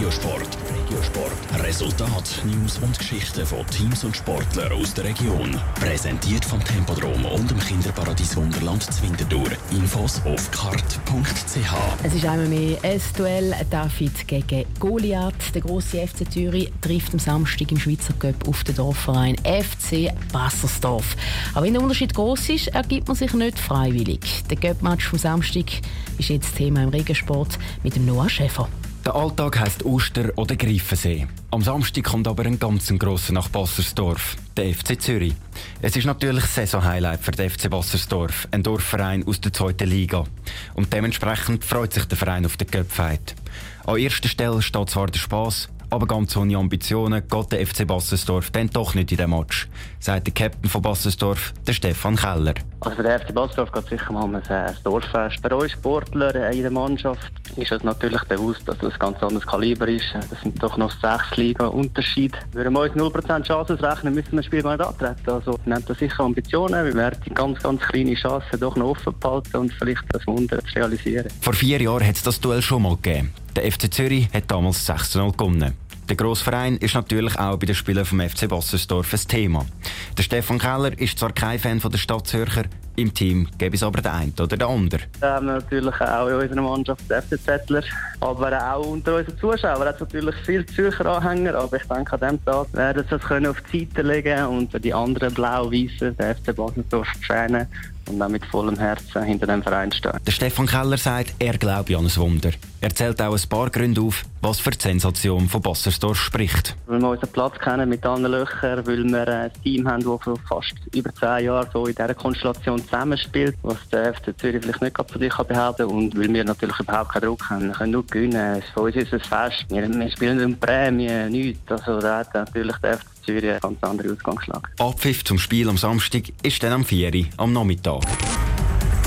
Regiosport. Regiosport. Resultat, News und Geschichten von Teams und Sportlern aus der Region. Präsentiert vom Tempodrom und dem Kinderparadies Wunderland Zwintertour. Infos auf kart.ch. Es ist einmal mehr ein Duell David gegen Goliath. Der grosse FC Zürich trifft am Samstag im Schweizer Cup auf den Dorfverein FC Bassersdorf. Aber wenn der Unterschied groß ist, ergibt man sich nicht freiwillig. Der Cup-Match vom Samstag ist jetzt Thema im Regensport mit dem Noah Schäfer. Der Alltag heisst Oster oder Greifensee. Am Samstag kommt aber ein ganz grosser nach Bassersdorf, der FC Zürich. Es ist natürlich Saisonhighlight für den FC Bassersdorf, ein Dorfverein aus der zweiten Liga. Und dementsprechend freut sich der Verein auf den Köpfheit. An erster Stelle steht zwar der Spass, aber ganz ohne Ambitionen geht der FC Bassensdorf dann doch nicht in den Match, sagt der Captain von Bassensdorf, der Stefan Keller. Also für den FC Bassendorf geht sicher mal um ein Dorffest. Bei uns Sportler in der Mannschaft ist es natürlich bewusst, dass das ein ganz anderes Kaliber ist. Das sind doch noch sechs Liga Unterschied. Würden wir uns 0% Chancen rechnen, müssen wir das Spiel gar nicht antreten. Also nimmt das sicher Ambitionen. Wir werden die ganz, ganz kleine Chancen doch noch offen behalten und vielleicht das Wunder realisieren. Vor vier Jahren hat es das Duell schon mal gegeben. Der FC Zürich hat damals 6-0 gewonnen. Der Grossverein ist natürlich auch bei den Spielen vom FC Bassersdorf ein Thema. Der Stefan Keller ist zwar kein Fan von der Stadt Zürcher, im Team gäbe es aber den einen oder den anderen. Wir haben natürlich auch in unserer Mannschaft den FC Zettler, aber auch unter unseren Zuschauern hat es natürlich viele Zürcher Anhänger, aber ich denke, an diesem Tag werden sie es auf die Seite legen und die anderen blau-weißen, den FC Baselsdorf, schänen und auch mit vollem Herzen hinter dem Verein stehen. Der Stefan Keller sagt, er glaube an ein Wunder. Er zählt auch ein paar Gründe auf, was für die Sensation von Bassersdorf spricht. Weil wir unseren Platz kennen mit allen Löchern, weil wir ein Team haben, das für fast über zehn Jahre so in dieser Konstellation zusammenspielt, was der FC Zürich vielleicht nicht von sich behaupten kann und weil wir natürlich überhaupt keinen Druck haben. Wir können nur gewinnen. Für uns ist es ein Fest. Wir, wir spielen um Prämie, nichts. Also da hat natürlich der FC Zürich einen ganz anderen Ausgangslage. Abpfiff zum Spiel am Samstag ist dann am 4 Uhr am Nachmittag.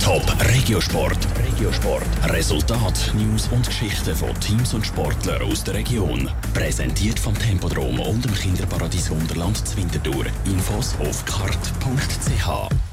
Top Regiosport. Regiosport. Resultat, News und Geschichten von Teams und Sportlern aus der Region. Präsentiert vom Tempodrom und dem Kinderparadies Wunderland Zwintertour. Infos auf kart.ch.